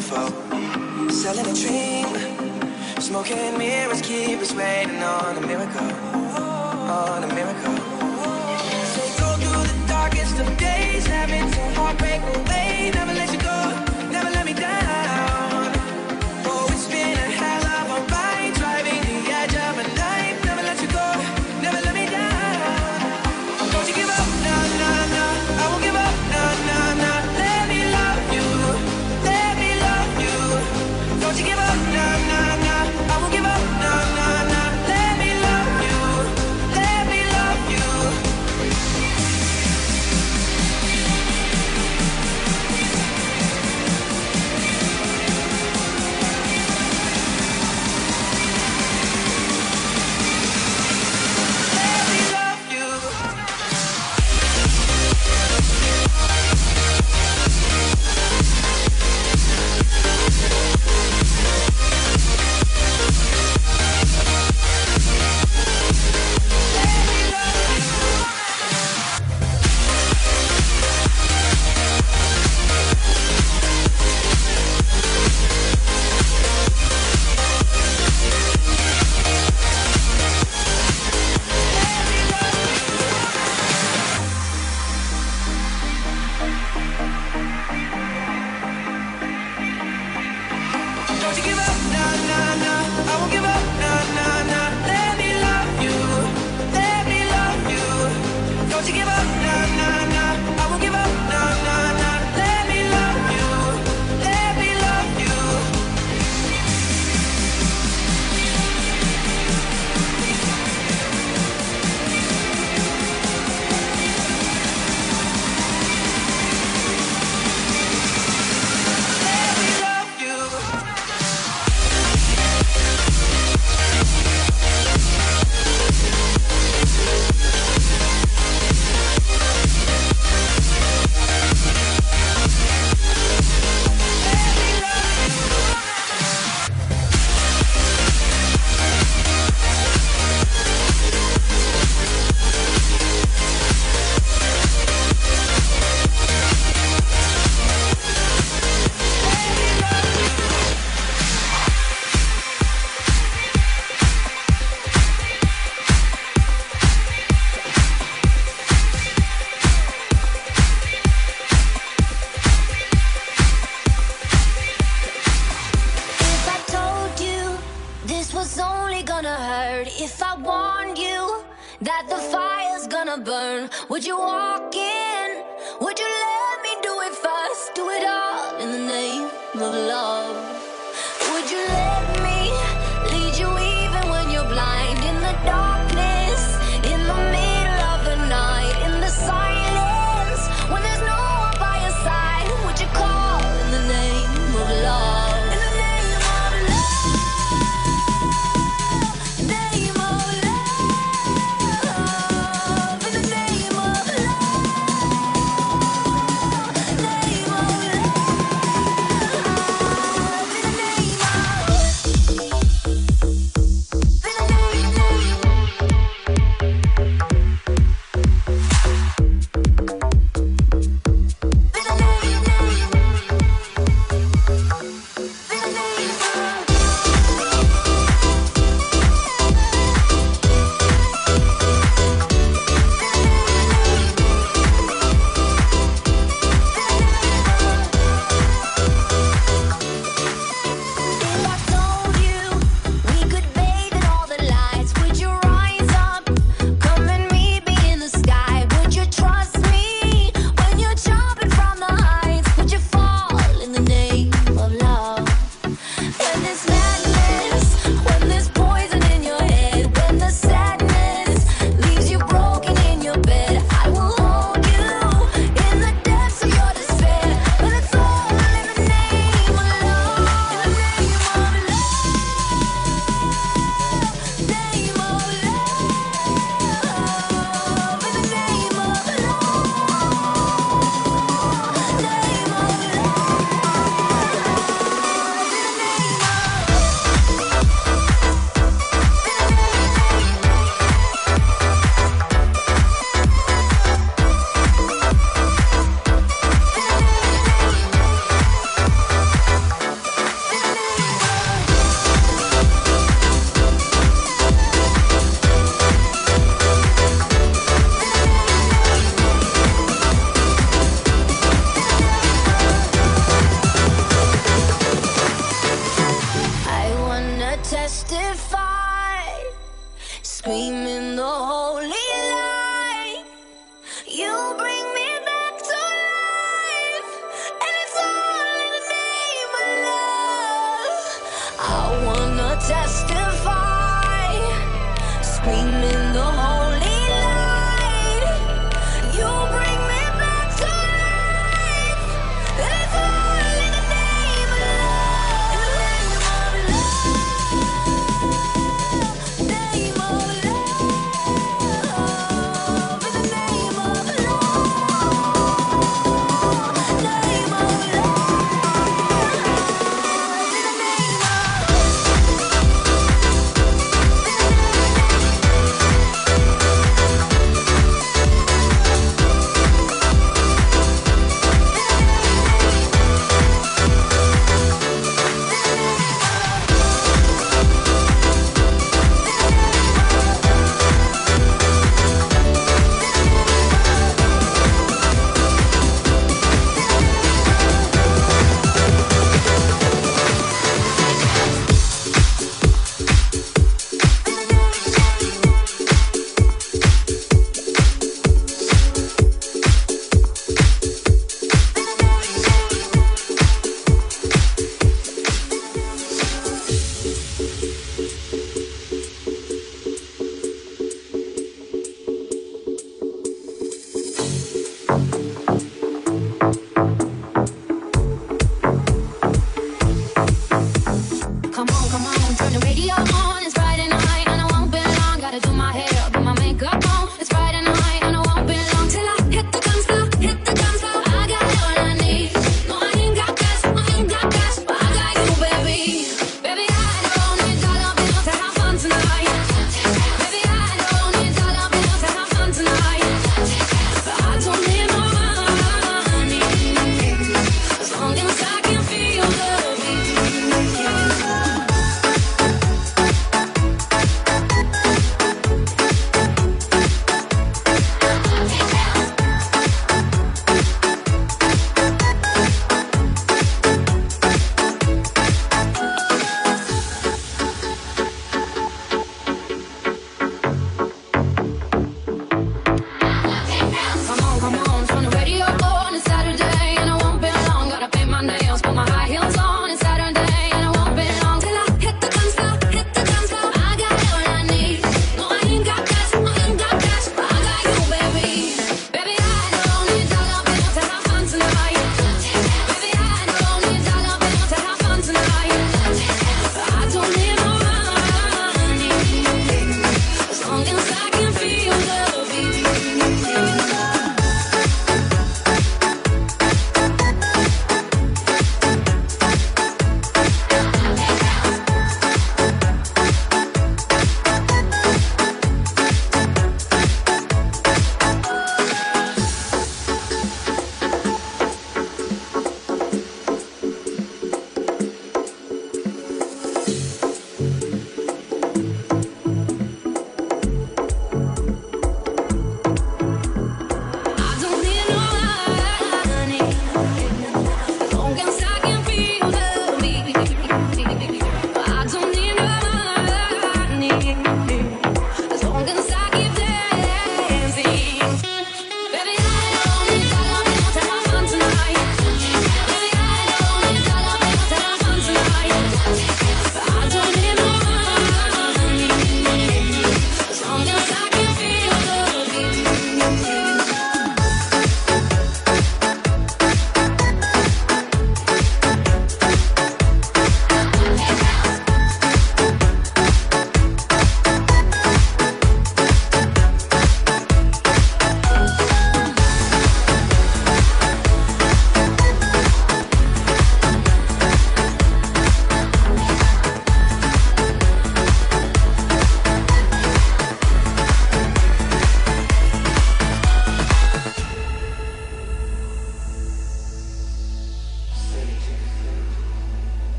beautiful. Selling a dream,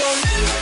Don't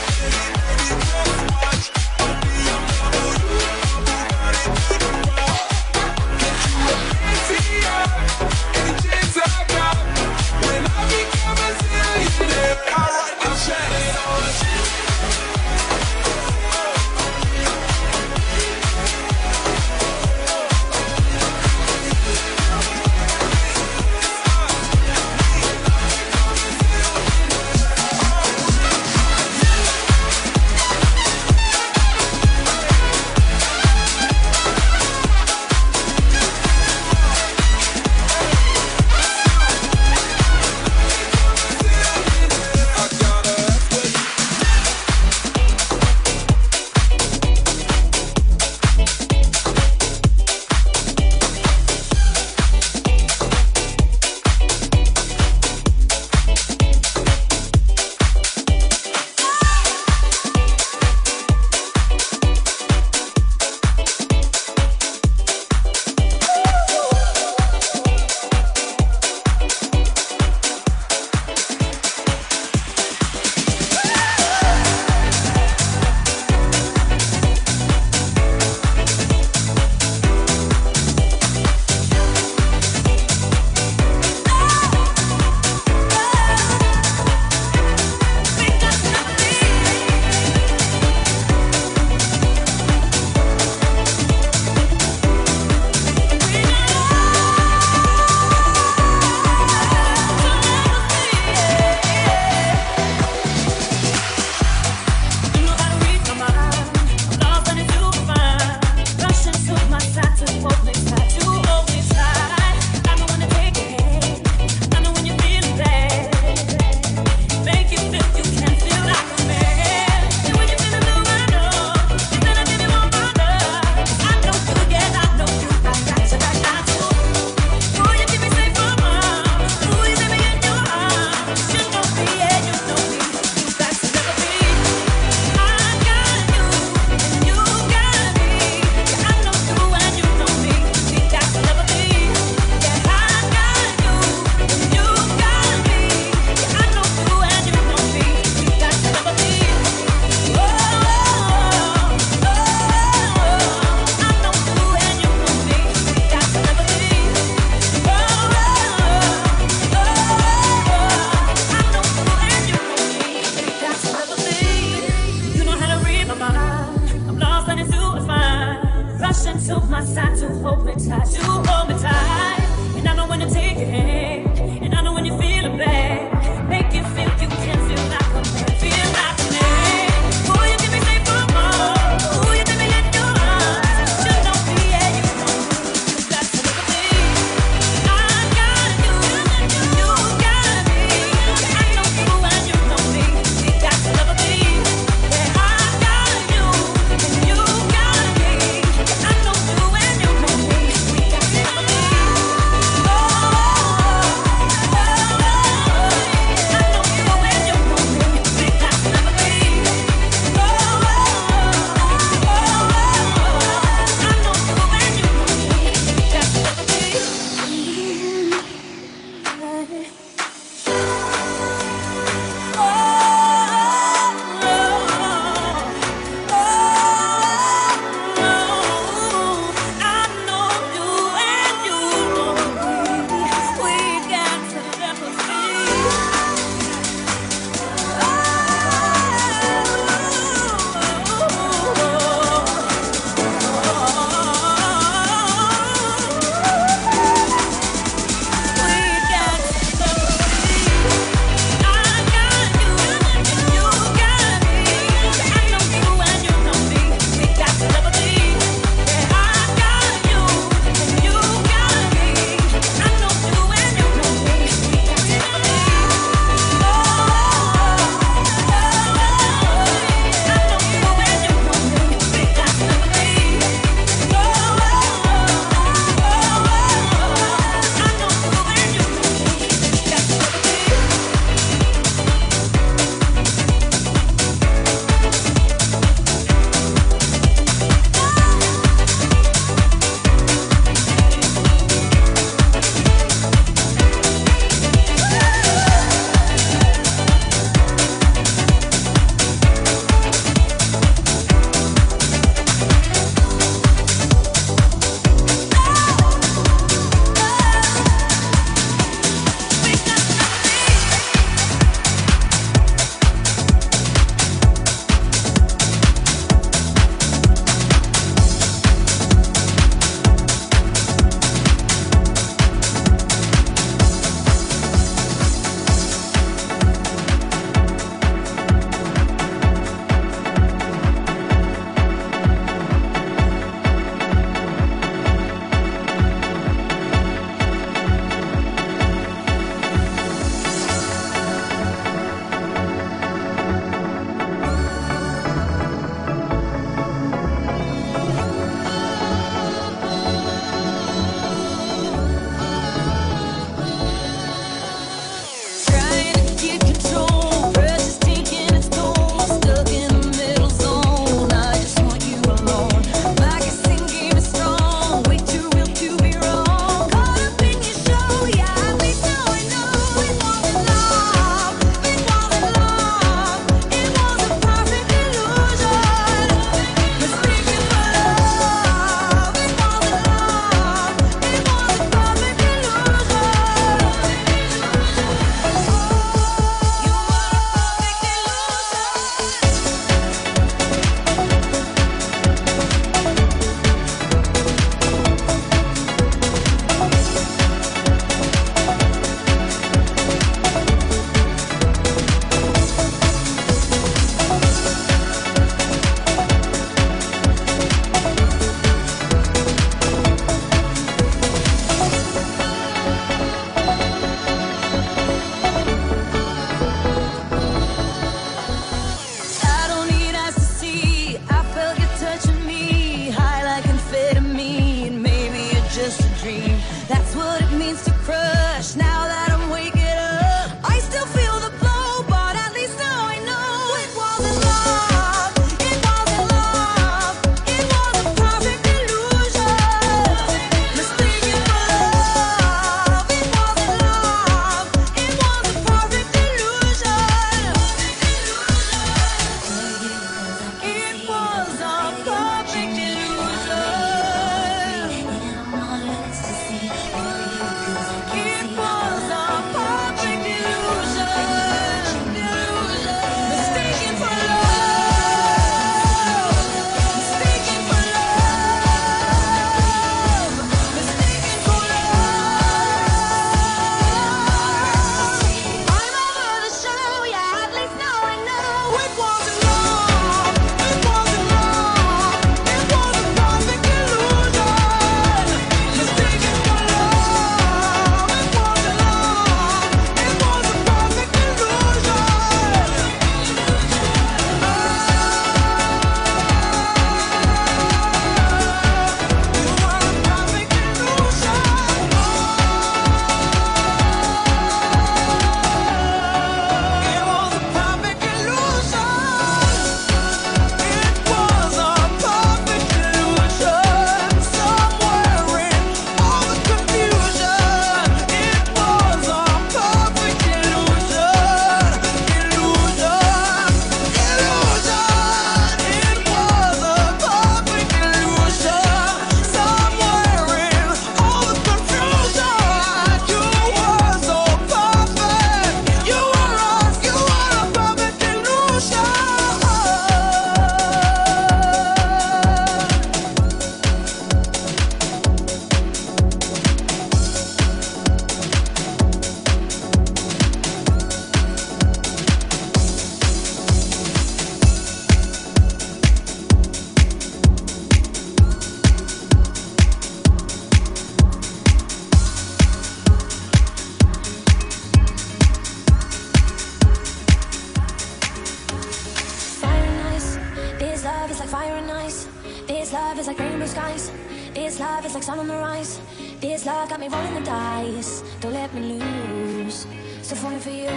is like sun on the rise. This love got me rolling the dice. Don't let me lose. Still falling for you.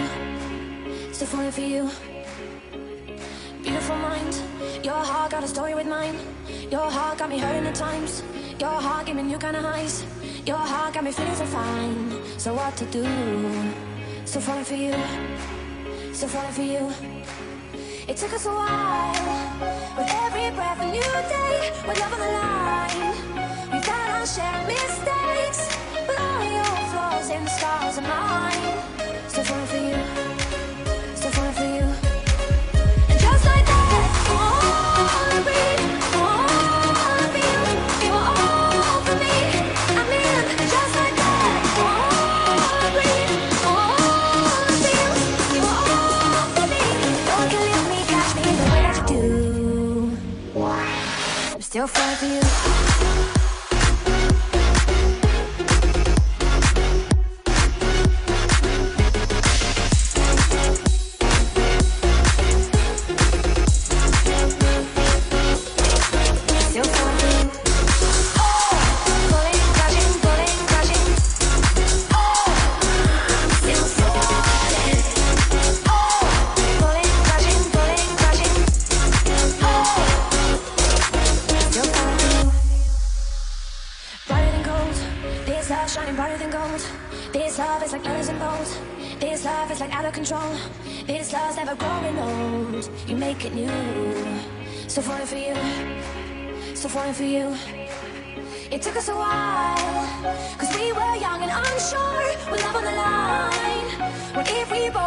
Still falling for you. Beautiful mind. Your heart got a story with mine. Your heart got me hurting at times. Your heart gave me new kind of highs. Your heart got me feeling so fine. So what to do? Still falling for you. Still falling for you. It took us a while. With every breath, a new day. With love on the line. Are. Still falling for you. Still falling for you. Just like that, I breathe. All I feel. You were all for me. I mean, just like that, all I breathe. All I feel. You were all for me. No one can leave me, catch me the way you do. I'm still falling for you.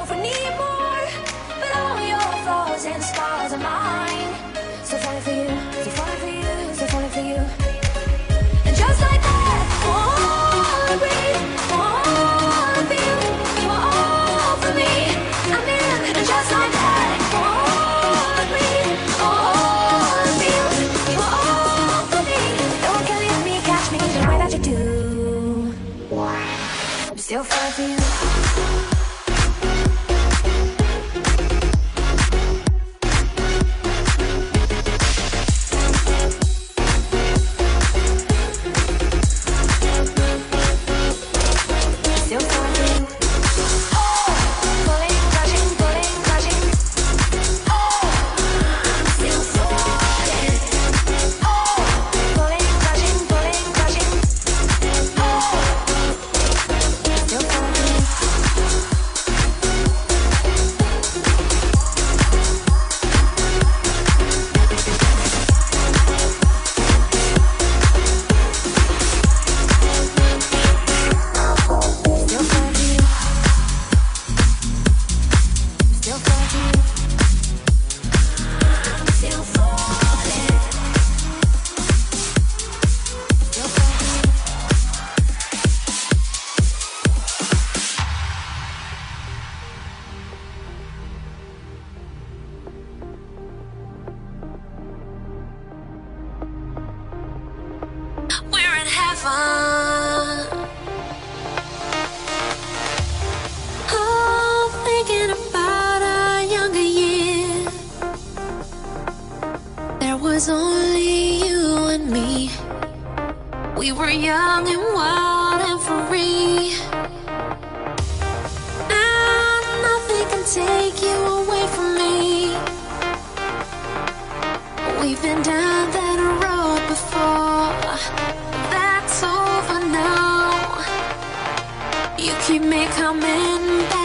If we need more? But all your flaws and scars are mine. Down that road before. That's over now. You keep me coming